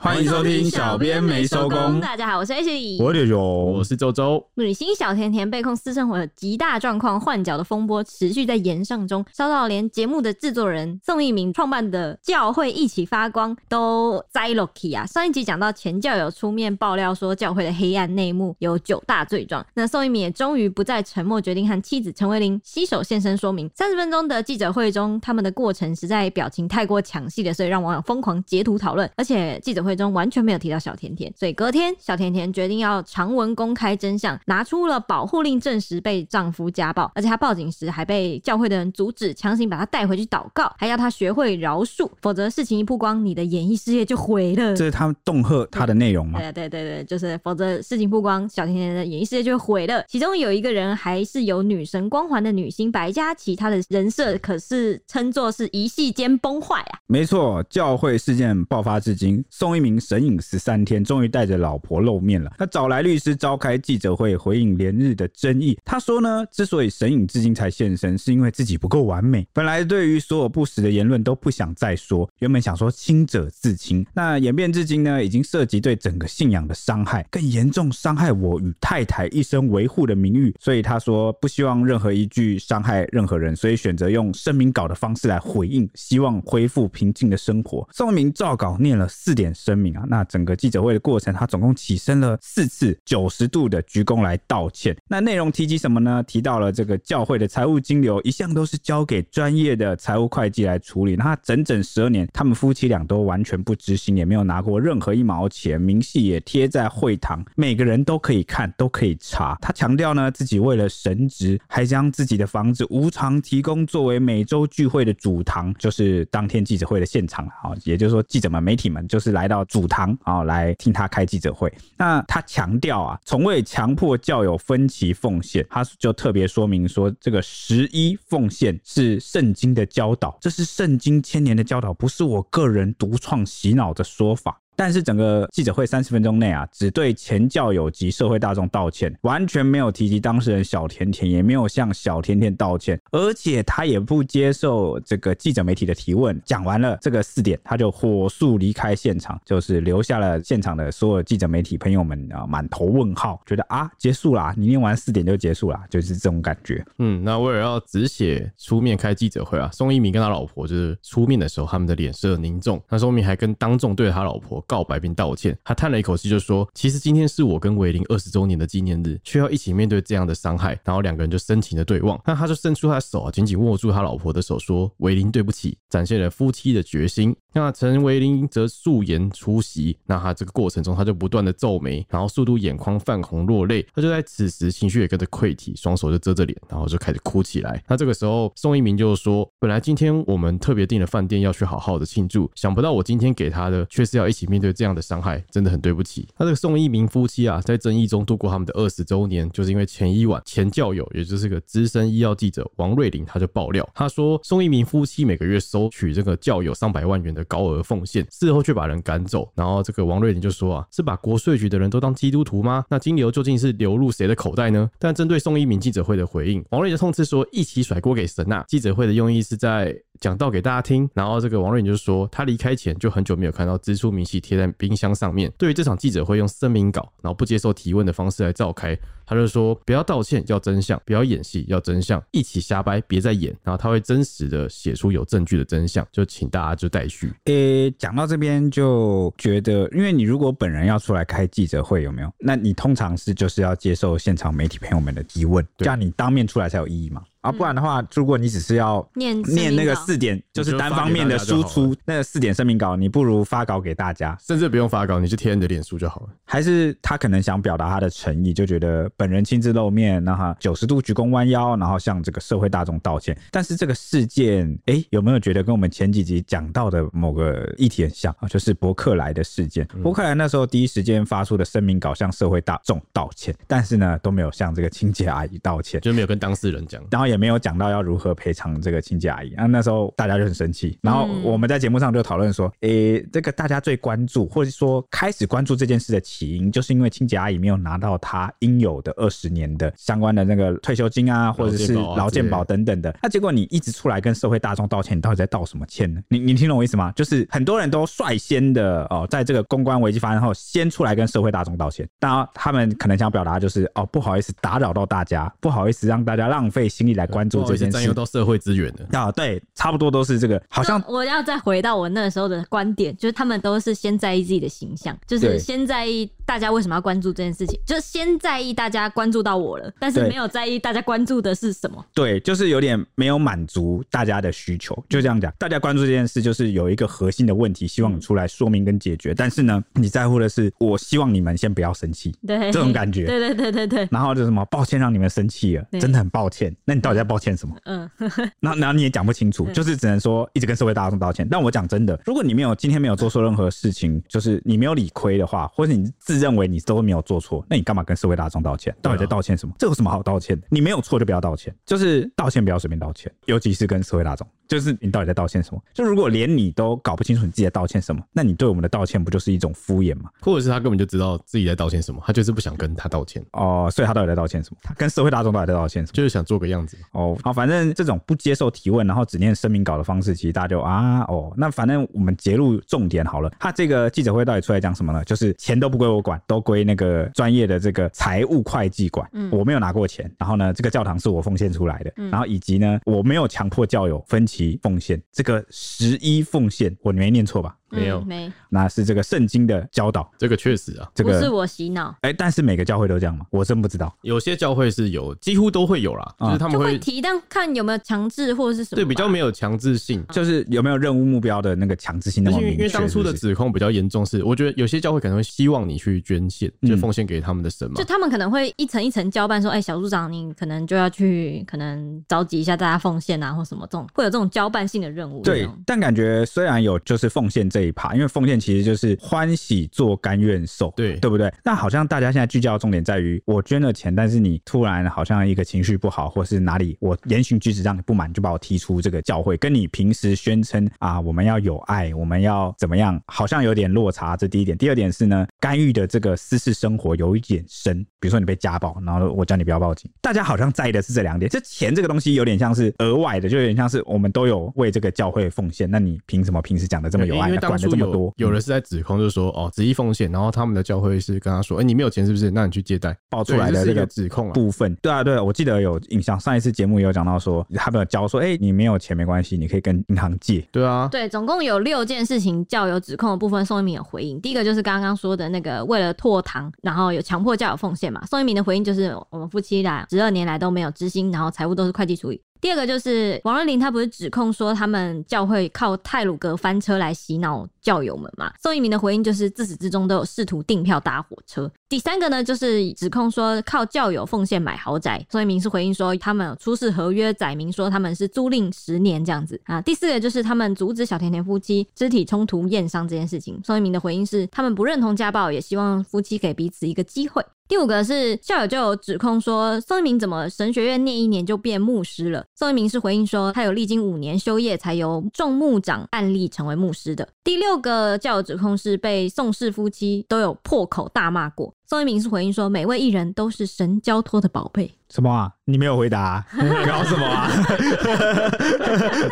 欢迎收听小编没收工。大家好，我是 H 李，我是我是周周。女星小甜甜被控私生活的极大状况换角的风波持续在延上中，烧到连节目的制作人宋一鸣创办的教会一起发光都栽落去啊！上一集讲到前教友出面爆料说教会的黑暗内幕有九大罪状，那宋一鸣也终于不再沉默，决定和妻子陈慧琳携手现身说明。三十分钟的记者会中，他们的过程实在表情太过抢戏了，所以让网友疯狂截图讨论，而且记者会中完全没有提到小甜甜，所以隔天小甜甜决定要长文公开真相，拿出了保护令，证实被丈夫家暴，而且她报警时还被教会的人阻止，强行把她带回去祷告，还要她学会饶恕，否则事情一曝光，你的演艺事业就毁了。这是他们恫吓她的内容吗？对对对对，就是否则事情曝光，小甜甜的演艺事业就毁了。其中有一个人还是有女神光环的女星白嘉琪，她的人设可是称作是一系间崩坏啊。没错，教会事件爆发至今，宋一鸣神隐十三天，终于带着老婆露面了。他找来律师召开记者会，回应连日的争议。他说呢，之所以神隐至今才现身，是因为自己不够完美。本来对于所有不实的言论都不想再说，原本想说清者自清。那演变至今呢，已经涉及对整个信仰的伤害，更严重伤害我与太太一生维护的名誉。所以他说不希望任何一句伤害任何人，所以选择用声明稿的方式来回应，希望恢复平静的生活。宋一鸣照稿念了四点声明啊，那整个记者会的过程，他总共起身了四次九十度的鞠躬来道歉。那内容提及什么呢？提到了这个教会的财务金流一向都是交给专业的财务会计来处理。那他整整十二年，他们夫妻俩都完全不知心，也没有拿过任何一毛钱，明细也贴在会堂，每个人都可以看，都可以查。他强调呢，自己为了神职，还将自己的房子无偿提供作为每周聚会的主堂，就是当天记者会的现场啊。也就是说，记者们、媒体们就是来到主堂啊，来听他开记者会。那他强调啊，从未强迫教友分歧奉献。他就特别说明说，这个十一奉献是圣经的教导，这是圣经千年的教导，不是我个人独创洗脑的说法。但是整个记者会三十分钟内啊，只对前教友及社会大众道歉，完全没有提及当事人小甜甜，也没有向小甜甜道歉，而且他也不接受这个记者媒体的提问。讲完了这个四点，他就火速离开现场，就是留下了现场的所有记者媒体朋友们啊，满头问号，觉得啊，结束啦，你念完四点就结束啦，就是这种感觉。嗯，那为了要止血出面开记者会啊，宋一鸣跟他老婆就是出面的时候，他们的脸色凝重。那宋一鸣还跟当众对他老婆。告白并道歉，他叹了一口气，就说：“其实今天是我跟维林二十周年的纪念日，却要一起面对这样的伤害。”然后两个人就深情的对望，那他就伸出他的手，紧紧握住他老婆的手，说：“维林，对不起。”展现了夫妻的决心。那陈维龄则素颜出席，那他这个过程中，他就不断的皱眉，然后速度眼眶泛红落泪。他就在此时情绪也跟着溃堤，双手就遮着脸，然后就开始哭起来。那这个时候，宋一鸣就说：“本来今天我们特别订了饭店要去好好的庆祝，想不到我今天给他的却是要一起面对这样的。”伤害真的很对不起。他这个宋一鸣夫妻啊，在争议中度过他们的二十周年，就是因为前一晚前教友，也就是个资深医药记者王瑞麟，他就爆料，他说宋一鸣夫妻每个月收取这个教友上百万元的高额奉献，事后却把人赶走。然后这个王瑞林就说啊，是把国税局的人都当基督徒吗？那金流究竟是流入谁的口袋呢？但针对宋一鸣记者会的回应，王瑞麟就痛斥说，一起甩锅给神啊！记者会的用意是在。讲道给大家听，然后这个王瑞麟就说，他离开前就很久没有看到支出明细贴在冰箱上面。对于这场记者会用声明稿，然后不接受提问的方式来召开，他就说不要道歉，要真相；不要演戏，要真相；一起瞎掰，别再演。然后他会真实的写出有证据的真相，就请大家就待续。诶，讲到这边就觉得，因为你如果本人要出来开记者会，有没有？那你通常是就是要接受现场媒体朋友们的提问，这样你当面出来才有意义嘛。啊，不然的话，如果你只是要念念那个四点，就是单方面的输出那个四点声明稿，你不如发稿给大家，甚至不用发稿，你就贴你的脸书就好了。还是他可能想表达他的诚意，就觉得本人亲自露面，然后九十度鞠躬弯腰，然后向这个社会大众道歉。但是这个事件，哎、欸，有没有觉得跟我们前几集讲到的某个议题很像？啊？就是伯克莱的事件，伯克莱那时候第一时间发出的声明稿向社会大众道歉，但是呢都没有向这个清洁阿姨道歉，就没有跟当事人讲，然后也没有讲到要如何赔偿这个清洁阿姨。啊那时候大家就很生气，然后我们在节目上就讨论说，诶、欸，这个大家最关注或者说开始关注这件事的起因，就是因为清洁阿姨没有拿到她应有的。的二十年的相关的那个退休金啊，或者是劳健保等等的。那结果你一直出来跟社会大众道歉，你到底在道什么歉呢？你你听懂我意思吗？就是很多人都率先的哦，在这个公关危机发生后，先出来跟社会大众道歉。当然，他们可能想表达就是哦，不好意思打扰到大家，不好意思让大家浪费心力来关注这件事，占用到社会资源的啊，对，差不多都是这个。好像我要再回到我那时候的观点，就是他们都是先在意自己的形象，就是先在意大家为什么要关注这件事情，就是先在意大家关注到我了，但是没有在意大家关注的是什么。对，就是有点没有满足大家的需求，就这样讲。大家关注这件事，就是有一个核心的问题，希望你出来说明跟解决。但是呢，你在乎的是，我希望你们先不要生气，对这种感觉，对对对对对。然后就什么，抱歉让你们生气了，真的很抱歉。那你到底在抱歉什么？嗯，那然后你也讲不清楚，就是只能说一直跟社会大众道歉。但我讲真的，如果你没有今天没有做错任何事情，就是你没有理亏的话，或者你自认为你都没有做错，那你干嘛跟社会大众道歉？到底在道歉什么？这有什么好道歉的？你没有错就不要道歉，就是道歉不要随便道歉，尤其是跟社会大众。就是你到底在道歉什么？就如果连你都搞不清楚你自己在道歉什么，那你对我们的道歉不就是一种敷衍吗？或者是他根本就知道自己在道歉什么，他就是不想跟他道歉哦，所以他到底在道歉什么？他跟社会大众到底在道歉什么？就是想做个样子哦。好，反正这种不接受提问，然后只念声明稿的方式，其实大家就啊哦，那反正我们截录重点好了。他这个记者会到底出来讲什么呢？就是钱都不归我管，都归那个专业的这个财务会计管。嗯，我没有拿过钱，然后呢，这个教堂是我奉献出来的，嗯，然后以及呢，我没有强迫教友分期及奉献。这个十一奉献，我没念错吧？没有，没，那是这个圣经的教导。这个确实啊，这个不是我洗脑。哎，但是每个教会都这样吗？我真不知道。有些教会是有，几乎都会有啦，就是他们会提，但看有没有强制或者是什么。对，比较没有强制性，就是有没有任务目标的那个强制性那么明确。因为当初的指控比较严重，是我觉得有些教会可能会希望你去捐献，就奉献给他们的神嘛。就他们可能会一层一层交办，说，哎，小组长，你可能就要去，可能召集一下大家奉献啊，或什么这种，会有这种交办性的任务。对，但感觉虽然有就是奉献这一趴，因为奉献。其实就是欢喜做，甘愿受，对对不对？那好像大家现在聚焦的重点在于，我捐了钱，但是你突然好像一个情绪不好，或是哪里我言行举止让你不满，就把我踢出这个教会，跟你平时宣称啊，我们要有爱，我们要怎么样，好像有点落差。这第一点，第二点是呢，干预的这个私事生活有一点深，比如说你被家暴，然后我叫你不要报警，大家好像在意的是这两点。这钱这个东西有点像是额外的，就有点像是我们都有为这个教会奉献，那你凭什么平时讲的这么有爱，管的这么多？有人是在指控，就是说哦，执意奉献，然后他们的教会是跟他说，哎、欸，你没有钱是不是？那你去借贷，爆出来的这个指控部分。对啊，对啊，我记得有印象，上一次节目也有讲到说，他们有教说，哎、欸，你没有钱没关系，你可以跟银行借。对啊，对，总共有六件事情教友指控的部分，宋一鸣有回应。第一个就是刚刚说的那个为了拓堂，然后有强迫教友奉献嘛。宋一鸣的回应就是，我们夫妻俩十二年来都没有知心，然后财务都是会计处理。第二个就是王若琳，他不是指控说他们教会靠泰鲁阁翻车来洗脑教友们嘛？宋一鸣的回应就是自始至终都有试图订票搭火车。第三个呢，就是指控说靠教友奉献买豪宅。宋一鸣是回应说他们出示合约载明说他们是租赁十年这样子啊。第四个就是他们阻止小甜甜夫妻肢体冲突验伤这件事情。宋一鸣的回应是他们不认同家暴，也希望夫妻给彼此一个机会。第五个是校友就有指控说宋一鸣怎么神学院念一年就变牧师了。宋一鸣是回应说他有历经五年修业才由众牧长案例成为牧师的。第六个教友指控是被宋氏夫妻都有破口大骂过。宋一鸣是回应说每位艺人都是神交托的宝贝。什么啊？你没有回答、啊，搞什么啊？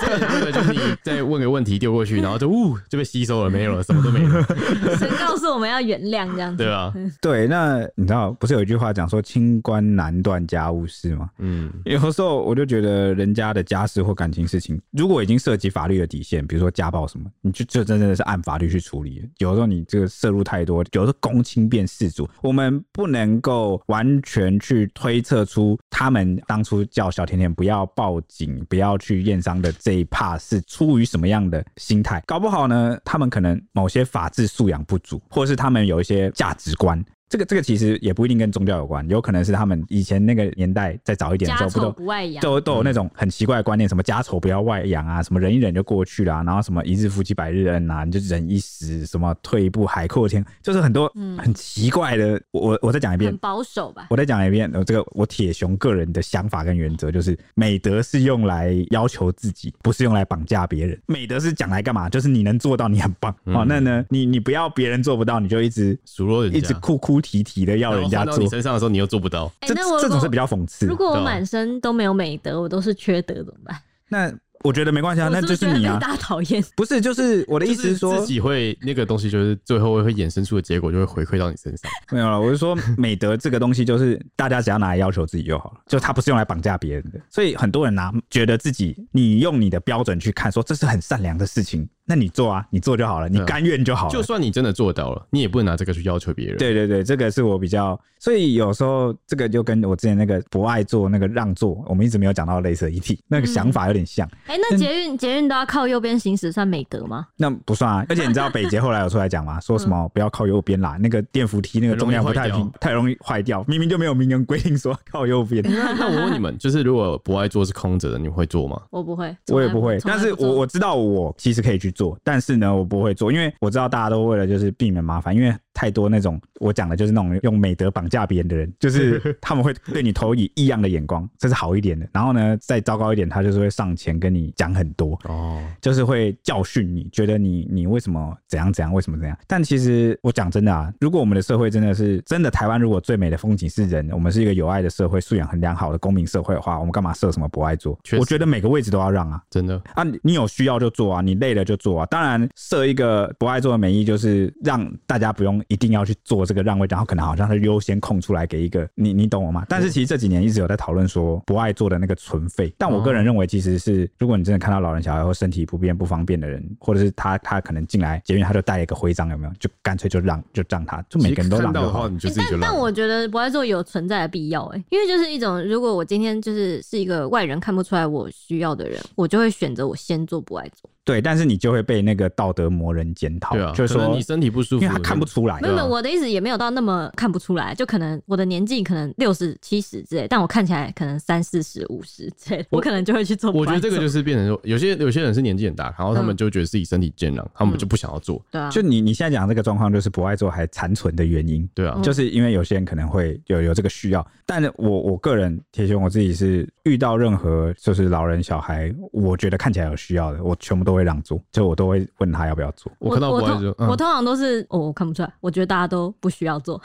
这个就是你再问个问题丢过去，然后就呜就被吸收了，没有了，什么都没有。神告诉我们要原谅这样子。对啊，对，那你知道不是有一句话讲说清官难断家务事吗？嗯，有时候我就觉得人家的家事或感情事情，如果已经涉及法律的底线，比如说家暴什么，你就就真的是按法律去处理。有时候你这个涉入太多，有时候公卿变事主，我们不能够完全去推测出。他们当初叫小甜甜不要报警，不要去验伤的这一趴是出于什么样的心态？搞不好呢，他们可能某些法治素养不足，或是他们有一些价值观。这个这个其实也不一定跟宗教有关，有可能是他们以前那个年代再早一点的时候，不都都都有那种很奇怪的观念，什么家丑不要外扬啊，什么忍一忍就过去了，然后什么一日夫妻百日恩啊，你就忍一时，什么退一步海阔天，就是很多很奇怪的。我我再讲一遍，很保守吧。我再讲一遍，这个我铁雄个人的想法跟原则就是，美德是用来要求自己，不是用来绑架别人。美德是讲来干嘛？就是你能做到，你很棒。好，那呢，你你不要别人做不到，你就一直数落人家，一直酷酷。哭啼啼的要人家做你。身上的时候，你又做不到。这这种是比较讽刺如。果我满身都没有美德，我都是缺德怎么办？那我觉得没关系啊，那就是你啊。大讨厌。不是，就是我的意思是说自，己会那个东西，就是最后会衍生出的结果，就会回馈到你身上。没有了。我是说，美德这个东西，就是大家只要拿来要求自己就好了，就它不是用来绑架别人的。所以很多人拿觉得自己，你用你的标准去看，说这是很善良的事情，那你做啊，你做就好了，你甘愿就好了。就算你真的做到了，你也不能拿这个去要求别人。对对对，这个是我比较，所以有时候这个就跟我之前那个不爱做那个让座，我们一直没有讲到类似的议题，那个想法有点像。哎、那捷运捷运都要靠右边行驶，算美德吗？那不算啊，而且你知道北捷后来有出来讲吗，说什么不要靠右边啦，那个电扶梯那个重量不太平，太容易坏掉，明明就没有明文规定说靠右边。那 那我问你们，就是如果不爱做是空着的，你们会做吗？我不会，我也不会，但是我我知道我其实可以去做，但是呢，我不会做，因为我知道大家都为了就是避免麻烦，因为太多那种我讲的就是那种用美德绑架别人的人，就是 他们会对你投以异样的眼光，这是好一点的。然后呢，再糟糕一点，他就是会上前跟你讲很多，哦，就是会教训你，觉得你你为什么怎样怎样，为什么怎样。但其实我讲真的啊，如果我们的社会真的是真的台湾，如果最美的风景是人，我们是一个有爱的社会，素养很良好的公民社会的话，我们干嘛设什么不爱做？我觉得每个位置都要让啊。真的，啊，你你有需要就做啊，你累了就做啊。当然，设一个不爱做的美意，就是让大家不用一定要去做这个让位，然后可能好像是优先空出来给一个你，你懂我吗？但是其实这几年一直有在讨论说不爱做的那个存废，但我个人认为其实是，如果你真的看到老人小孩或身体不便不方便的人，或者是他他可能进来捷运他就带一个徽章，有没有？就干脆就让就让他，就每个人都其实看到的话，让就好。你就欸自己就让。但但我觉得不爱做有存在的必要哎、因为就是一种，如果我今天就是是一个外人看不出来我需要的人，我就会选择我先做不爱做。对，但是你就会被那个道德魔人检讨，对啊，就是说你身体不舒服，因为他看不出来没。有我的意思也没有到那么看不出来，就可能我的年纪可能六十七十之类，但我看起来可能三四十五十之类的，我可能就会去做。我觉得这个就是变成说，有些有些人是年纪很大，然后他们就觉得自己身体健朗，他们就不想要做。对啊，就你你现在讲的这个状况，就是不爱做还残存的原因。对啊，就是因为有些人可能会有有这个需要，但是我我个人铁熊我自己是遇到任何就是老人小孩，我觉得看起来有需要的，我全部都会让座，就我都会问他要不要做。我看到我做，嗯通我通常都是哦，我看不出来，我觉得大家都不需要做，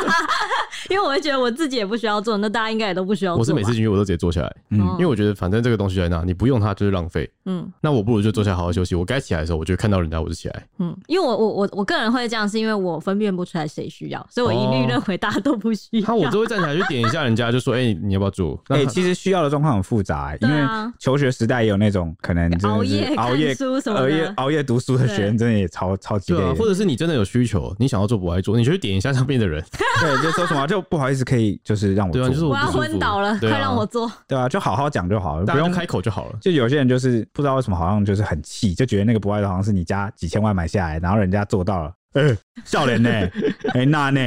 因为我会觉得我自己也不需要做，那大家应该也都不需要做。我是每次进去我都直接坐下来，嗯哦因为我觉得反正这个东西在那，你不用它就是浪费。嗯那我不如就坐下来好好休息。我该起来的时候，我就看到人家我就起来。嗯，因为我我我我个人会这样，是因为我分辨不出来谁需要，所以我一律哦认为大家都不需要。他我都会站起来去点一下人家，就说：“哎，你要不要做？”那哎、他其实需要的状况很复杂、欸，因为求学时代也有那种可能真的是熬夜熬夜书什么熬夜，熬夜读书的学生，真的也超超级累。啊，或者是你真的有需求，你想要做不爱做，你就去点一下上面的人，对，就说什么就不好意思，可以就是让我做，对啊，就是我要不舒服。昏倒了，快让我做。对啊，就好好讲就好了，不用开口就好了。就有些人就是不知道为什么，好像就是很气，就觉得那个不爱的好像是你家几千万买下来，然后人家做到了，哎、笑脸呢？哎、那呢？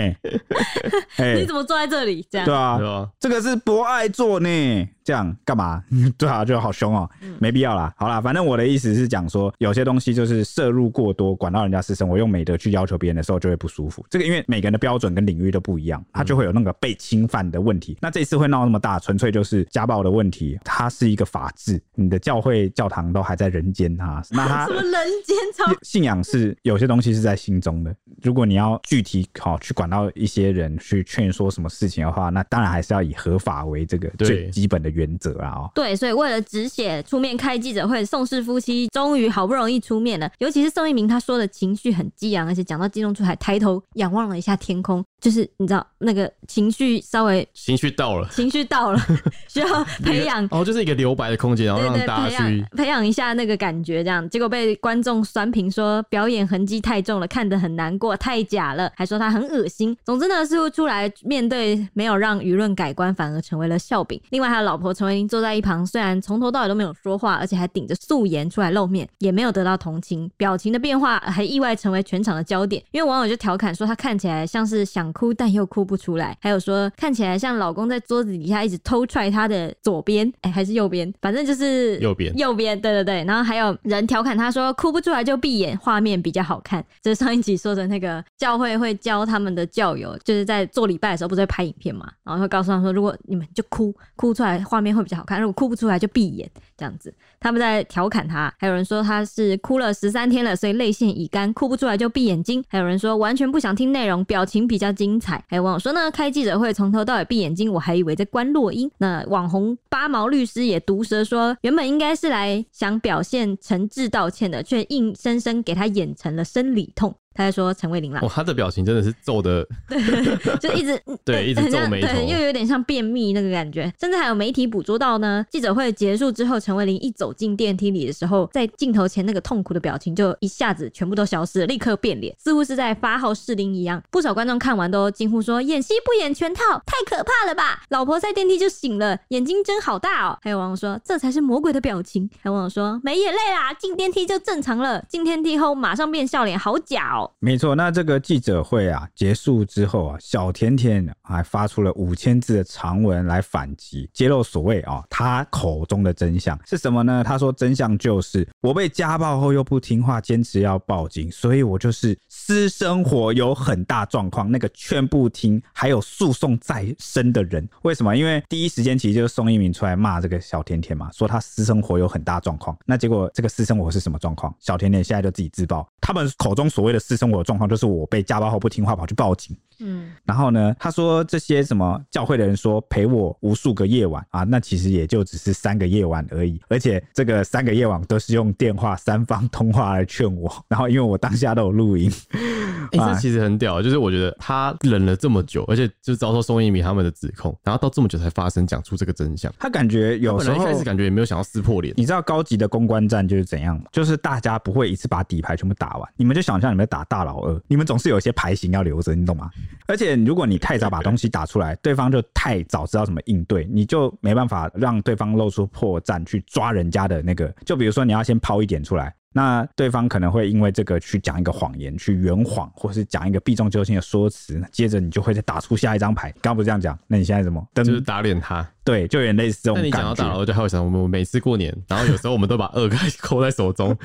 哎、你怎么坐在这里？这样对啊，对啊，这个是博爱座呢，这样干嘛？对啊，就好凶哦、没必要啦。好啦，反正我的意思是讲说，有些东西就是摄入过多，管到人家私生活，用美德去要求别人的时候，就会不舒服。这个因为每个人的标准跟领域都不一样，他就会有那个被侵犯的问题。那这次会闹那么大，纯粹就是家暴的问题。它是一个法治，你的教会教堂都还在人间啊，那他什么人间操信仰是有些东西是在心中的。如果你要具体好去管到一些人去劝说什么事情的话，那当然还是要以合法为这个最基本的原则啊、哦。对，所以为了止血出面开记者会，宋氏夫妻终于好不容易出面了。尤其是宋一鸣，他说的情绪很激昂，而且讲到激动出海抬头仰望了一下天空，就是你知道那个情绪稍微情绪到了，情绪到了，需要培养。哦，就是一个留白的空间，然后让大家去。培养一下那个感觉，这样结果被观众酸评说表演痕迹太重了，看得很难过，太假了，还说他很恶心。总之呢，似乎出来面对没有让舆论改观，反而成为了笑柄。另外，他的老婆陈慧琳坐在一旁，虽然从头到尾都没有说话，而且还顶着素颜出来露面，也没有得到同情，表情的变化还意外成为全场的焦点。因为网友就调侃说，他看起来像是想哭但又哭不出来，还有说看起来像老公在桌子底下一直偷踹他的左边，哎、还是右边，反正就是右边右边，对对对。然后还有人调侃他说，哭不出来就闭眼，画面比较好看。这、就是上一集说的那个教会会教他们的教友，就是在做礼拜的时候不是会拍影片嘛，然后会告诉他们说，如果你们就哭哭出来，画画面会比较好看。如果哭不出来就闭眼这样子。他们在调侃他，还有人说他是哭了十三天了，所以泪腺已干，哭不出来就闭眼睛。还有人说完全不想听内容，表情比较精彩。还有网友说呢，开记者会从头到尾闭眼睛，我还以为在关落英。那网红八毛律师也毒舌说，原本应该是来想表现诚挚道歉的，却硬生生给他演成了生理痛。他在说陈慧琳啦，哦，他的表情真的是皱的，对，就一直 对，一直皱眉头，对，又有点像便秘那个感觉。甚至还有媒体捕捉到呢，记者会结束之后，陈慧琳一走进电梯里的时候，在镜头前那个痛苦的表情就一下子全部都消失了，立刻变脸，似乎是在发号施令一样。不少观众看完都惊呼说：“演戏不演全套，太可怕了吧！”老婆在电梯就醒了，眼睛睁好大哦。还有网友说：“这才是魔鬼的表情。”还有网友说：“没眼泪啦，进电梯就正常了，进电梯后马上变笑脸，好假哦。”没错，那这个记者会啊结束之后啊，小甜甜还发出了五千字的长文来反击，揭露所谓啊他口中的真相是什么呢？他说真相就是我被家暴后又不听话，坚持要报警，所以我就是私生活有很大状况，那个劝不听，还有诉讼在身的人。为什么？因为第一时间其实就是宋一鸣出来骂这个小甜甜嘛，说他私生活有很大状况。那结果这个私生活是什么状况？小甜甜现在就自己自爆，他们口中所谓的私生活状况就是我被家暴后不听话跑去报警，嗯，然后呢，他说这些什么教会的人说陪我无数个夜晚啊，那其实也就只是三个夜晚而已，而且这个三个夜晚都是用电话三方通话来劝我，然后因为我当下都有录音，哎、欸，这其实很屌，就是我觉得他忍了这么久，而且就遭受宋一鸣他们的指控，然后到这么久才发声讲出这个真相，他感觉有时候一开始感觉也没有想要撕破脸，你知道高级的公关战就是怎样吗？就是大家不会一次把底牌全部打完，你们就想象你们打大老二，你们总是有一些牌型要留着，你懂吗？而且如果你太早把东西打出来，对方就太早知道怎么应对，你就没办法让对方露出破绽去抓人家的那个。就比如说，你要先抛一点出来。那对方可能会因为这个去讲一个谎言，去圆谎，或是讲一个避重就轻的说辞，接着你就会再打出下一张牌。刚刚不是这样讲？那你现在怎么？就是打脸他。对，就有点类似这种感觉。那你讲到打，我就还有想，我们每次过年，然后有时候我们都把二盖 扣在手中，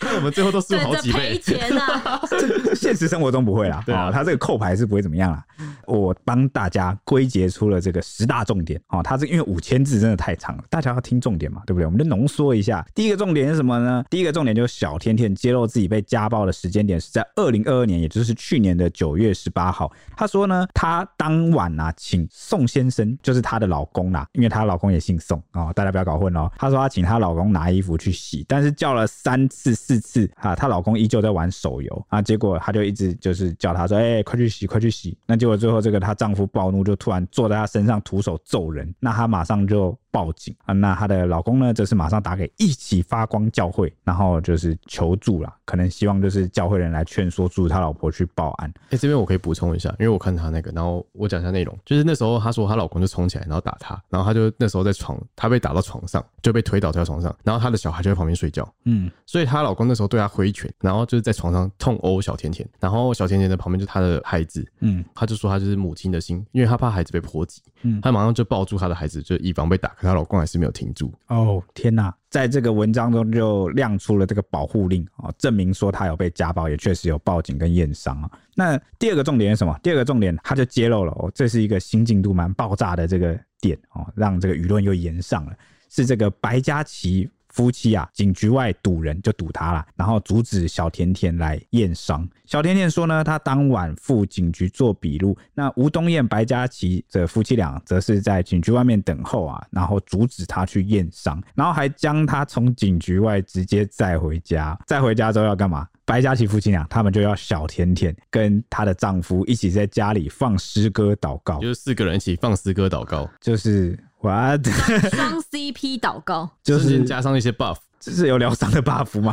那我们最后都输好几倍。赔钱啊！现实生活中不会啦，对啊，他这个扣牌是不会怎么样啦。我帮大家归结出了这个十大重点哦，他这因为五千字真的太长了，大家要听重点嘛，对不对？我们就浓缩一下。第一个重点是什么呢？第一个重点就是小甜甜揭露自己被家暴的时间点是在二零二二年，也就是去年的九月十八号。他说呢，他当晚啊，请宋先生，就是他的老公啦。因为她老公也姓宋哦，大家不要搞混哦。她说她请她老公拿衣服去洗，但是叫了三次四次啊，她老公依旧在玩手游啊。结果她就一直就是叫她说：“哎、快去洗，快去洗。”那结果最后这个她丈夫暴怒，就突然坐在她身上徒手揍人。那她马上就。报警啊！那她的老公呢，则是马上打给一起发光教会，然后就是求助啦，可能希望就是教会人来劝说助他老婆去报案。哎、欸，这边我可以补充一下，因为我看他那个，然后我讲一下内容，就是那时候他说她老公就冲起来，然后打他，然后他就那时候在床，他被打到床上，就被推倒在床上，然后他的小孩就在旁边睡觉，嗯，所以她老公那时候对她挥拳，然后就是在床上痛殴小甜甜，然后小甜甜的旁边就是她的孩子，嗯，他就说他就是母亲的心，因为他怕孩子被波及，嗯，她马上就抱住她的孩子，就以防被打。可她老公还是没有停住哦！天哪，在这个文章中就亮出了这个保护令啊，证明说他有被家暴，也确实有报警跟验伤啊。那第二个重点是什么？第二个重点他就揭露了哦，这是一个新进度蛮爆炸的这个点哦，让这个舆论又延上了，是这个白嘉琪。夫妻啊，警局外堵人就堵他了，然后阻止小甜甜来验伤。小甜甜说呢，她当晚赴警局做笔录。那吴东燕、白嘉琪这夫妻俩则是在警局外面等候啊，然后阻止他去验伤，然后还将他从警局外直接载回家。载回家之后要干嘛？白嘉琪夫妻俩他们就要小甜甜跟她的丈夫一起在家里放诗歌祷告，就是四个人一起放诗歌祷告，就是。What？双 CP 祷告，就是加上一些 buff。这是有疗伤的 buff 吗？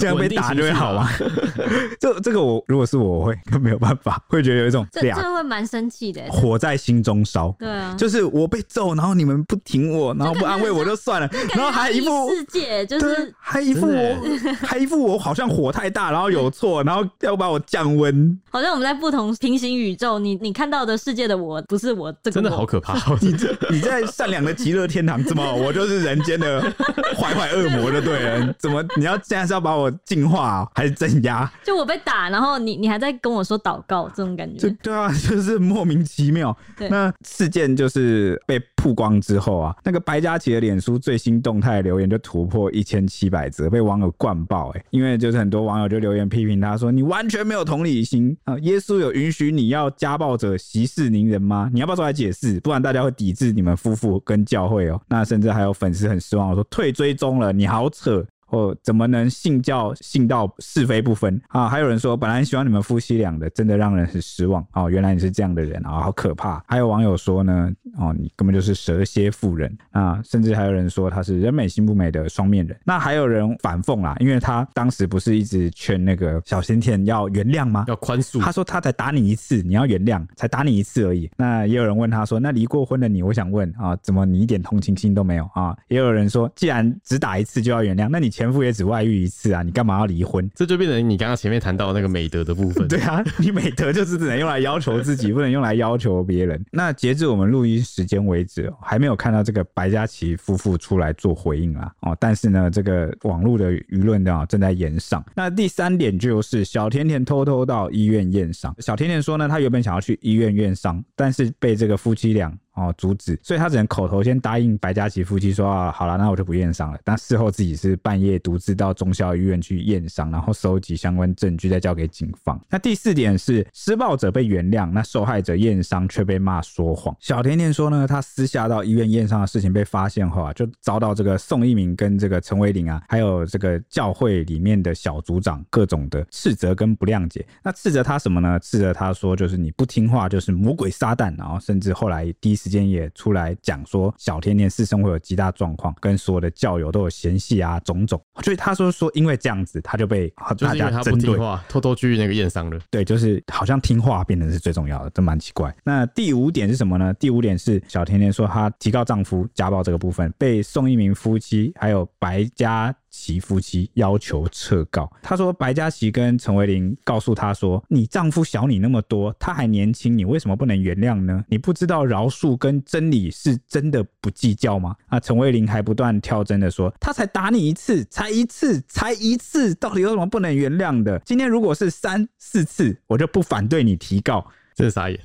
这样被打就会好吗？这这个我如果是我，我会更没有办法，会觉得有一种这这会蛮生气的，火在心中烧。对啊，就是我被揍，然后你们不挺我，然后不安慰我就算了，然后还一副世界就是还一副我还一副我好像火太大，然后有错，然后要把我降温。好像我们在不同平行宇宙，你你看到的世界的我不是我，这个真的好可怕。你这你在善良的极乐天堂，怎么我就是人间的 坏坏恶魔的？对人怎么？你要现在是要把我净化、啊、还是镇压？就我被打，然后你你还在跟我说祷告，这种感觉。对啊，就是莫名其妙。那事件就是被曝光之后啊，那个白嘉琪的脸书最新动态留言就突破一千七百则，被网友灌爆哎、因为就是很多网友就留言批评他说：“你完全没有同理心啊！耶稣有允许你要家暴者息事宁人吗？你要不要出来解释？不然大家会抵制你们夫妇跟教会哦。”那甚至还有粉丝很失望，说退追踪了，你好扯。或怎么能信教信到是非不分啊？还有人说，本来喜欢你们夫妻俩的，真的让人很失望哦。原来你是这样的人啊，好可怕。还有网友说呢，哦，你根本就是蛇蝎妇人啊！甚至还有人说他是人美心不美的双面人。那还有人反讽啦，因为他当时不是一直劝那个小甜甜要原谅吗？要宽恕。他说他才打你一次，你要原谅，才打你一次而已。那也有人问他说，那离过婚的你，我想问啊，怎么你一点同情心都没有啊？也有人说，既然只打一次就要原谅，那你前夫也只外遇一次啊，你干嘛要离婚？这就变成你刚刚前面谈到那个美德的部分。对啊，你美德就是只能用来要求自己，不能用来要求别人。那截至我们录音时间为止，还没有看到这个白嘉琪夫妇出来做回应啊。哦，但是呢，这个网络的舆论呢正在延上。那第三点就是小甜甜偷偷到医院验伤。小甜甜说呢，她原本想要去医院验伤，但是被这个夫妻俩。哦，阻止，所以他只能口头先答应白嘉琪夫妻说啊，好了，那我就不验伤了。但事后自己是半夜独自到中孝医院去验伤，然后收集相关证据，再交给警方。那第四点是施暴者被原谅，那受害者验伤却被骂说谎。小甜甜说呢，他私下到医院验伤的事情被发现后啊，就遭到这个宋一鸣跟这个陈伟林啊，还有这个教会里面的小组长各种的斥责跟不谅解。那斥责他什么呢？斥责他说就是你不听话，就是魔鬼撒旦，然后甚至后来第一次。时间也出来讲说，小甜甜私生活有极大状况，跟所有的教友都有嫌隙啊，种种。所以他说说，因为这样子，他就被大家针对，偷偷去那个验伤了。对，就是好像听话变成是最重要的，这蛮奇怪。那第五点是什么呢？第五点是小甜甜说，她提告丈夫家暴这个部分，被宋一鸣夫妻还有白嘉其夫妻要求撤告。他说：“白嘉琪跟陈为林告诉他说，你丈夫小你那么多，他还年轻，你为什么不能原谅呢？你不知道饶恕跟真理是真的不计较吗？”啊，陈为林还不断跳针的说：“他才打你一次，才一次，才一次，到底有什么不能原谅的？今天如果是三四次，我就不反对你提告。”这是傻眼，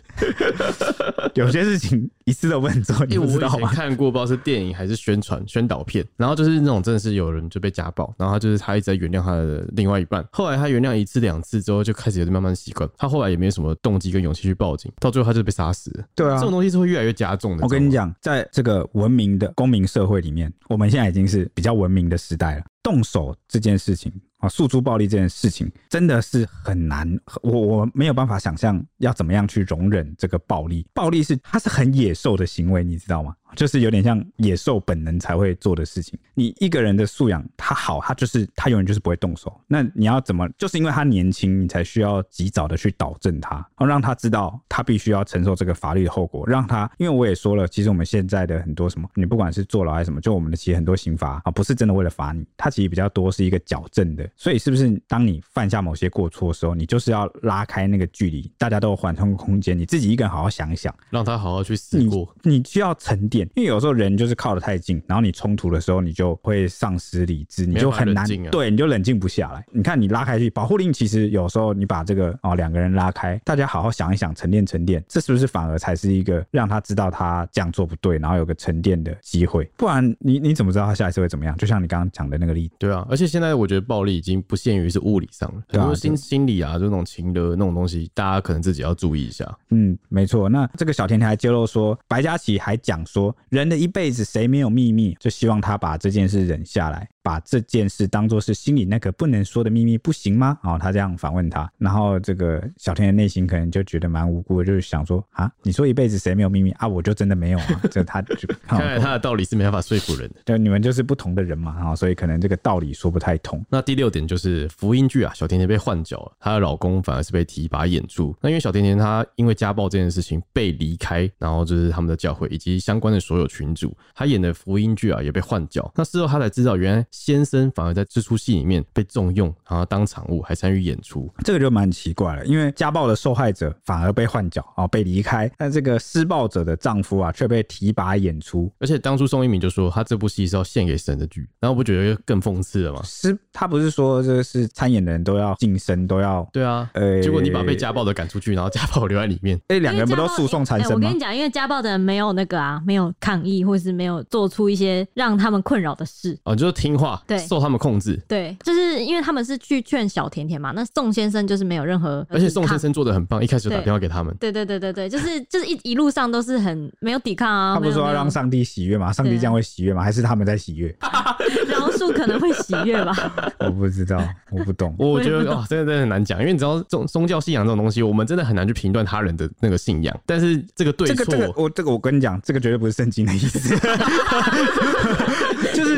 有些事情一次都不能做，你不知道吗？看过，不知道是电影还是宣传宣导片，然后就是那种真的是有人就被家暴，然后他就是他一直在原谅他的另外一半，后来他原谅一次两次之后，就开始有点慢慢习惯，他后来也没有什么动机跟勇气去报警，到最后他就被杀死了。对啊，这种东西是会越来越加重的。我跟你讲，在这个文明的公民社会里面，我们现在已经是比较文明的时代了，动手这件事情。啊，诉诸暴力这件事情真的是很难，我我没有办法想象要怎么样去容忍这个暴力。暴力是它是很野兽的行为，你知道吗？就是有点像野兽本能才会做的事情。你一个人的素养他好，他就是他永远就是不会动手。那你要怎么？就是因为他年轻，你才需要及早的去导正他，然后让他知道他必须要承受这个法律的后果。让他，因为我也说了，其实我们现在的很多什么，你不管是坐牢还是什么，就我们的其实很多刑罚啊，不是真的为了罚你，他其实比较多是一个矫正的。所以是不是当你犯下某些过错的时候，你就是要拉开那个距离，大家都有缓冲空间，你自己一个人好好想一想，让他好好去思过。你需要沉淀。因为有时候人就是靠得太近，然后你冲突的时候，你就会丧失理智，你就很难，啊、对，你就冷静不下来。你看，你拉开去保护令，其实有时候你把这个哦两个人拉开，大家好好想一想，沉淀沉淀，这是不是反而才是一个让他知道他这样做不对，然后有个沉淀的机会？不然你你怎么知道他下一次会怎么样？就像你刚刚讲的那个例子，对啊。而且现在我觉得暴力已经不限于是物理上了，很多心心理啊，就那种情的那种东西，大家可能自己要注意一下。嗯，没错。那这个小甜甜还揭露说，白嘉琪还讲说，人的一辈子谁没有秘密？就希望他把这件事忍下来。把这件事当做是心里那个不能说的秘密，不行吗？哦，他这样反问他，然后这个小甜甜内心可能就觉得蛮无辜的，就是想说啊，你说一辈子谁没有秘密啊？我就真的没有啊？这他就 看来他的道理是没办法说服人的，就你们就是不同的人嘛，哈，所以可能这个道理说不太通。那第六点就是福音剧啊，小甜甜被换角了，她的老公反而是被提拔演出。那因为小甜甜她因为家暴这件事情被离开，然后就是他们的教会以及相关的所有群主。他演的福音剧啊也被换角。那事后他才知道，原来先生反而。在这出戏里面被重用，然后当场务还参与演出，这个就蛮奇怪了。因为家暴的受害者反而被换角啊，被离开，但这个施暴者的丈夫啊却被提拔演出。而且当初宋一鸣就说他这部戏是要献给神的剧，然后不觉得更讽刺了吗？是，他不是说这个是参演的人都要晋升，都要对啊。呃，结果你把被家暴的赶出去，然后家暴留在里面，哎，两个人不都诉讼缠身吗？我跟你讲，因为家暴的人没有那个啊，没有有抗议，或是没有做出一些让他们困扰的事。哦，就是听话，对受他们控制。对，就是因为他们是去劝小甜甜嘛，那宋先生就是没有任何，而且宋先生做的很棒，一开始就打电话给他们。对对对对对，就是就是一一路上都是很没有抵抗啊。他不是说要让上帝喜悦吗？上帝这样会喜悦吗？还是他们在喜悦？饶恕可能会喜悦吧？我不知道，我不懂。我觉得哦，真的真的很难讲，因为你知道宗宗教信仰这种东西，我们真的很难去评断他人的那个信仰。但是这个对错，这个这个我这个我跟你讲，这个绝对不是圣经的意思。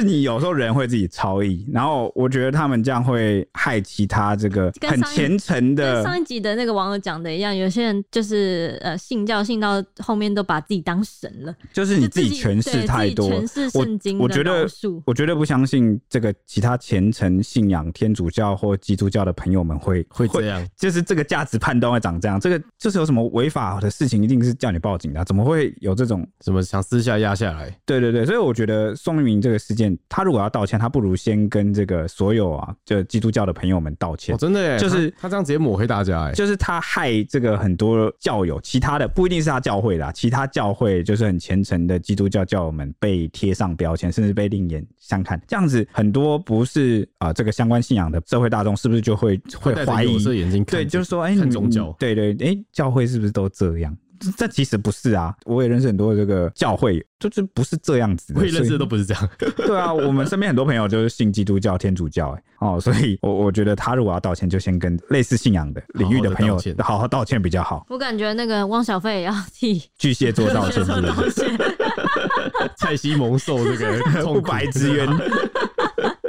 就是你有时候人会自己超意，然后我觉得他们这样会害其他这个很虔诚的。上一集的那个网友讲的一样，有些人就是呃信教信到后面都把自己当神了，就是你自己诠释太多。诠释圣经，我觉得我绝对不相信这个其他虔诚信仰天主教或基督教的朋友们会会这样，就是这个价值判断会长这样。这个就是有什么违法的事情，一定是叫你报警的，怎么会有这种什么想私下压下来？对对对，所以我觉得宋一鸣这个事件，他如果要道歉，他不如先跟这个所有啊，就基督教的朋友们道歉。哦，真的耶，就是他，他这样直接抹黑大家，哎，就是他害这个很多教友，其他的不一定是他教会的，其他教会就是很虔诚的基督教教友们被贴上标签，甚至被另眼相看。这样子，很多不是啊、呃、这个相关信仰的社会大众，是不是就会会怀疑？对，就是说，哎、欸，看宗教，对对，哎、欸，教会是不是都这样？这其实不是啊，我也认识很多这个教会，就是不是这样子的。我也认识的都不是这样。对啊，我们身边很多朋友就是信基督教、天主教，哎，哦，所以我我觉得他如果要道歉，就先跟类似信仰的领域的朋友好好道歉比较好。我感觉那个汪小菲也要替 巨蟹座道歉，道歉。蔡西蒙受这个不白之冤。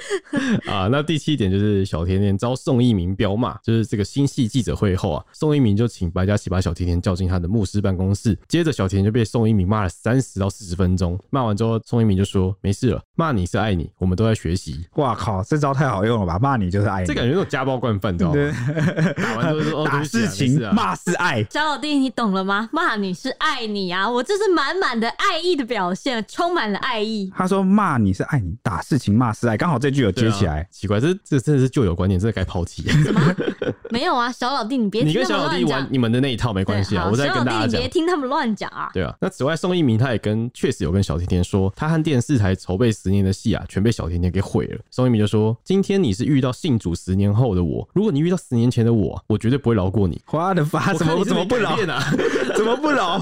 啊，那第七点就是小甜甜遭宋一鸣彪骂，就是这个新戏记者会后啊，宋一鸣就请白嘉琪把小甜甜叫进他的牧师办公室，接着小甜甜就被宋一鸣骂了三十到四十分钟，骂完之后，宋一鸣就说没事了，骂你是爱你，我们都在学习。哇靠，这招太好用了吧？骂你就是爱你，这感觉那种家暴惯犯，知道吗？打完之后就说哦，打是情，骂是爱。小老弟，你懂了吗？骂你是爱你啊，我这是满满的爱意的表现，充满了爱意。他说骂你是爱你，打是情，骂是爱，刚好这句有接起来。奇怪，这这真的是旧有观念，真的该抛弃。什么？没有啊，小老弟，你别。你跟小老弟玩你们的那一套没关系啊，我在跟大家讲。你别听他们乱讲啊。对啊，那此外，宋一鸣他也跟确实有跟小甜甜说，他和电视台筹备十年的戏啊，全被小甜甜给毁了。宋一鸣就说：“今天你是遇到信主十年后的我，如果你遇到十年前的我，我绝对不会饶过你。”花的发怎么怎么不饶啊？怎么不饶？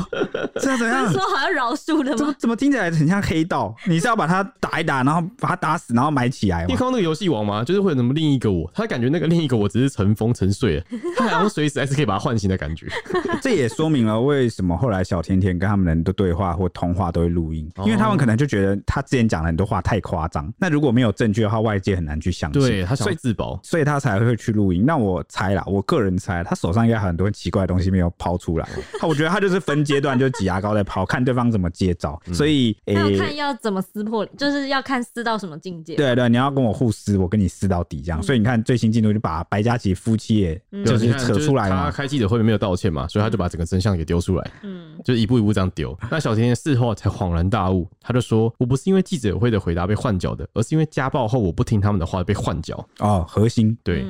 这样怎样？说好像饶恕的吗？怎么怎么听起来很像黑道？你是要把他打一打，然后把他打死，然后埋起来吗？你看那个游戏王吗？就是会有什么另一个我？他感觉那个另一个我只是尘封沉睡了，他好像随时还是可以把他唤醒的感觉。这也说明了为什么后来小甜甜跟他们人的对话或通话都会录音，因为他们可能就觉得他之前讲的很多话太夸张。那如果没有证据的话，外界很难去相信。对，他想自保，所以他才会去录音。那我猜啦，我个人猜，他手上应该很多奇怪的东西没有抛出来。我觉得他就是分阶段就挤牙膏在抛，看对方怎么接招。所以，要看要怎么撕破，就是要看撕到什么境界。对对，你要跟我互撕，我跟你撕到底这样。所以你看最新进度就把白嘉琪夫妻也就是扯出来了。他开记者会没有道歉嘛，所以他就把整个真相给丢出来。嗯，就一步一步这样丢。那小甜甜事后才恍然大悟，他就说：“我不是因为记者会的回答被换角的，而是因为家暴后我不听他们的话被换角。”哦，核心对。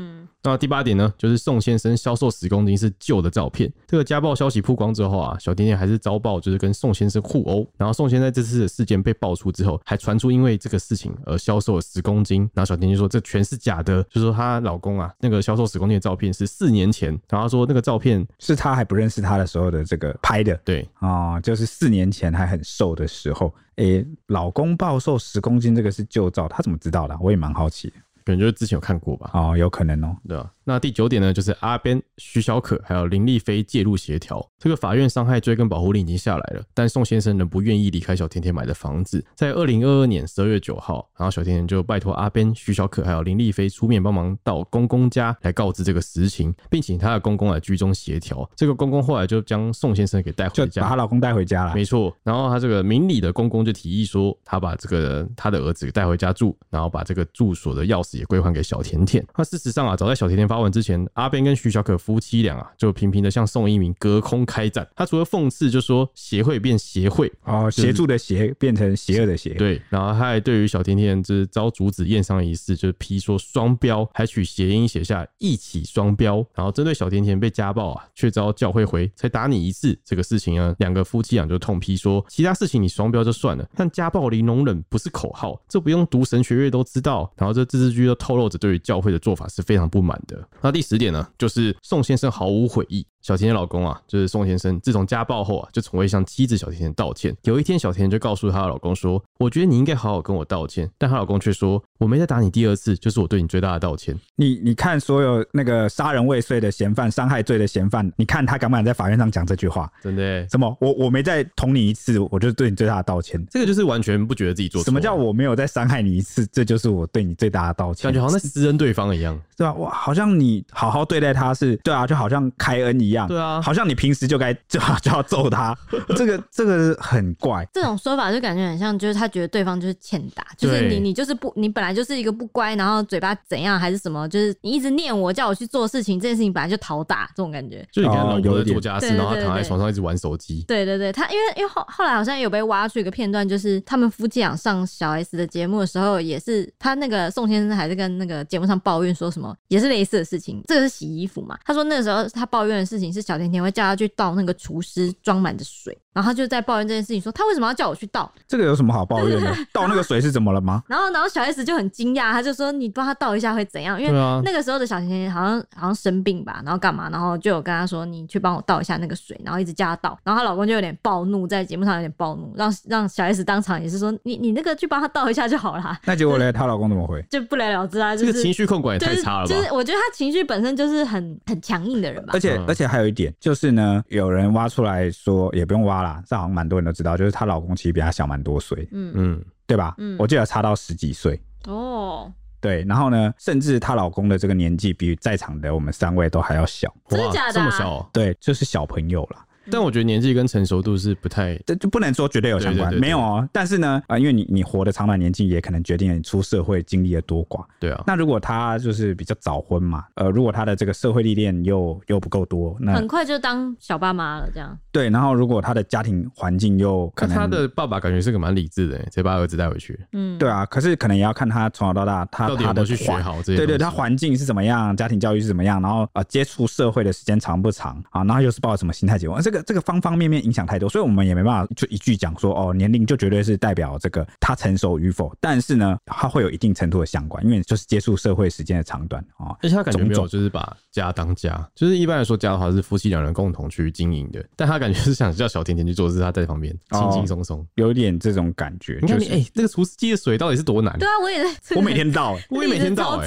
那第八点呢，就是宋先生销售十公斤是旧的照片。这个家暴消息曝光之后啊，小甜甜还是遭报，就是跟宋先生互殴。然后宋先生在这次的事件被爆出之后，还传出因为这个事情而销售了十公斤。然后小甜甜说这全是假的，就说她老公啊，那个销售十公斤的照片是四年前。然后说那个照片是她还不认识他的时候的这个拍的。对啊、哦，就是四年前还很瘦的时候。诶，老公暴瘦十公斤，这个是旧照，他怎么知道的？我也蛮好奇。可能就是之前有看过吧。哦，有可能哦。对啊。那第九点呢，就是阿边、徐小可还有林丽菲介入协调。这个法院伤害追根保护令已经下来了，但宋先生仍不愿意离开小甜甜买的房子。在二零二二年十二月九号，然后小甜甜就拜托阿边、徐小可还有林丽菲出面帮忙到公公家来告知这个实情，并请她的公公来居中协调。这个公公后来就将宋先生给带回家，把她老公带回家了。没错。然后他这个明理的公公就提议说，他把这个他的儿子带回家住，然后把这个住所的钥匙匙也归还给小甜甜。那事实上啊，早在小甜甜发文之前，阿边跟徐小可夫妻俩啊，就频频的向宋一鸣隔空开战。他除了讽刺，就说协会变协会啊，协助的协变成邪恶的邪。对，然后他还对于小甜甜之遭主子验伤一事，就是批说双标，还取谐音写下一起双标。然后针对小甜甜被家暴啊，却遭教会回才打你一次这个事情啊，两个夫妻俩就痛批说，其他事情你双标就算了，但家暴零容忍不是口号，这不用读神学院都知道。然后这字字句都透露着对于教会的做法是非常不满的。那第十点呢，就是宋先生毫无悔意。小甜甜老公啊，就是宋先生，自从家暴后啊，就从未向妻子小甜甜道歉。有一天，小甜甜就告诉她的老公说：“我觉得你应该好好跟我道歉。”但她老公却说：“我没再打你第二次，就是我对你最大的道歉。”你你看，所有那个杀人未遂的嫌犯、伤害罪的嫌犯，你看他敢不敢在法院上讲这句话？真的、欸？什么？我我没再捅你一次，我就对你最大的道歉。这个就是完全不觉得自己做错。什么叫我没有再伤害你一次？这就是我对你最大的道歉。感觉好像在施恩对方一样，对吧？哇，好像你好好对待他是，对啊，就好像开恩一样。对啊，好像你。平时就该 就要就要揍他，这个这个很怪。这种说法就感觉很像，就是他觉得对方就是欠打，就是你你就是不，你本来就是一个不乖，然后嘴巴怎样还是什么，就是你一直念我叫我去做事情，这件事情本来就讨打这种感觉。就你看老婆在做家事，对对对对，然后他躺在床上一直玩手机。对对对，他因为因为后后来好像有被挖出一个片段，就是他们夫妻俩上小 S 的节目的时候，也是他那个宋先生还是跟那个节目上抱怨说什么，也是类似的事情。这个是洗衣服嘛？他说那个时候他抱怨的事情是小甜甜会叫他去倒那个。厨师装满的水。然后他就在抱怨这件事情，说他为什么要叫我去倒？这个有什么好抱怨的？倒那个水是怎么了吗？然后，然后小 S 就很惊讶，他就说：“你帮他倒一下会怎样？”因为那个时候的小甜甜好像好像生病吧，然后干嘛？然后就有跟他说：“你去帮我倒一下那个水。”然后一直叫他倒，然后她老公就有点暴怒，在节目上有点暴怒，让让小 S 当场也是说：“你你那个去帮他倒一下就好了。”那结果呢？她老公怎么回？就不了了之啊！就是、这个情绪控管也太差了吧？就是、就是、我觉得他情绪本身就是很很强硬的人吧。而且、嗯、而且还有一点就是呢，有人挖出来说，也不用挖啦，这好像蛮多人。都知道，就是她老公其实比她小蛮多岁，嗯嗯，对吧？嗯，我记得差到十几岁哦。对，然后呢，甚至她老公的这个年纪比在场的我们三位都还要小，真的假的？这么小？对，就是小朋友了。但我觉得年纪跟成熟度是不太，这就不能说绝对有相关，没有哦。但是呢，啊，因为你你活的长短年纪也可能决定了你出社会经历的多寡。对啊。那如果他就是比较早婚嘛，呃，如果他的这个社会历练又又不够多，那很快就当小爸妈了，这样。对，然后如果他的家庭环境又可能，他的爸爸感觉是个蛮理智的，直接把儿子带回去。嗯，对啊。可是可能也要看他从小到大，他他的去学好这些，对对，他环境是怎么样，家庭教育是怎么样，然后啊、呃，接触社会的时间长不长啊，然后又是抱着什么心态结婚，这个这个方方面面。影响太多，所以我们也没办法就一句讲说哦，年龄就绝对是代表这个他成熟与否。但是呢，他会有一定程度的相关，因为就是接触社会时间的长短啊。而且他感觉没有就是把家当家，就是一般来说家的话是夫妻两人共同去经营的，但他感觉是想叫小甜甜去做事，他在旁边轻轻松松，有点这种感觉。你看你哎、欸，那个厨师机的水到底是多难？对啊，我也在，我每天倒、欸，我也每天倒、欸，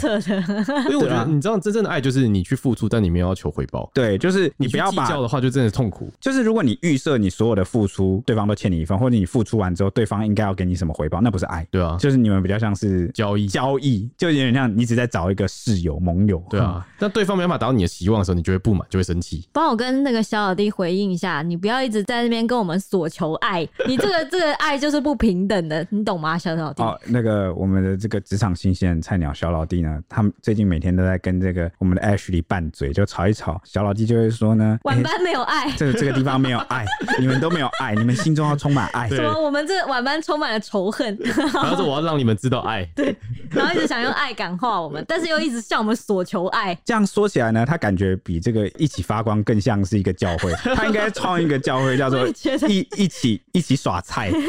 因为我觉得你知道真正的爱就是你去付出，但你没有要求回报。对，就是你不要计较的话，就真的痛苦。就是如果你预设你所有的付出，对方都欠你一份，或者你付出完之后，对方应该要给你什么回报，那不是爱。对啊，就是你们比较像是交易，交易就有点像你只在找一个室友、盟友。对啊，但对方没办法达到你的期望的时候，你就会不满，就会生气。帮我跟那个小老弟回应一下，你不要一直在那边跟我们索求爱，你这个这个爱就是不平等的，你懂吗，小老弟？哦，那个我们的这个职场新鲜人菜鸟小老弟呢，他们最近每天都在跟这个我们的 Ashley 拌嘴，就吵一吵。小老弟就会说呢，晚班没有爱，这个这个地方没有爱，你们都没有爱，你们心中要充满爱。什么？我们这晚班充满了仇恨。然后说我要让你们知道爱。对，然后一直想用爱感化我们，但是又一直向我们索求爱。这样说起来呢，他感觉比这个一起发光更像是一个教会。他应该创一个教会，叫做 一一起一起耍菜。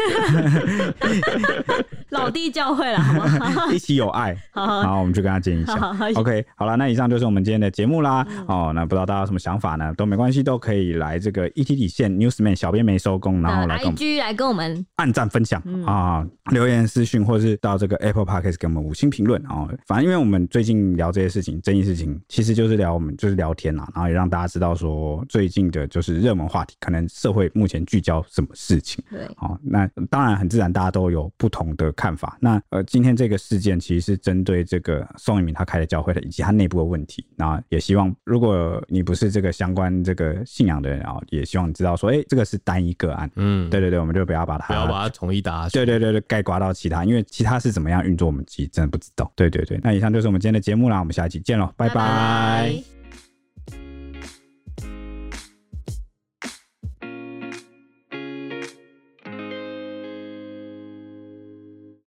老弟教会了？一起有爱。好，好，好，我们去跟他建议一下。好好 OK，好了，那以上就是我们今天的节目啦。嗯、哦，那不知道大家有什么想法呢？都没关系，都可以来这个 ET 底线 Newsman 小编没收工，然后来跟我们 IG 来跟我们按赞分享、嗯、啊，留言私讯，或者是到这个 Apple Podcast 给我们五星评论啊。反正因为我们最近聊这些事情，争议事情，其实就是聊我们就是聊天啦，然后也让大家知道说最近的就是热门话题，可能社会目前聚焦什么事情。对，好，那当然很自然，大家都有不同的看。法。那呃，今天这个事件其实是针对这个宋一鸣他开的教会的以及他内部的问题。那也希望如果你不是这个相关这个信仰的人啊，也希望你知道说，哎，这个是单一个案。嗯，对对对，我们就不要把它不要把它统一打。对对对对，盖刮到其他，因为其他是怎么样运作，我们其实真的不知道。对对对，那以上就是我们今天的节目啦，我们下期见喽，拜拜。拜拜。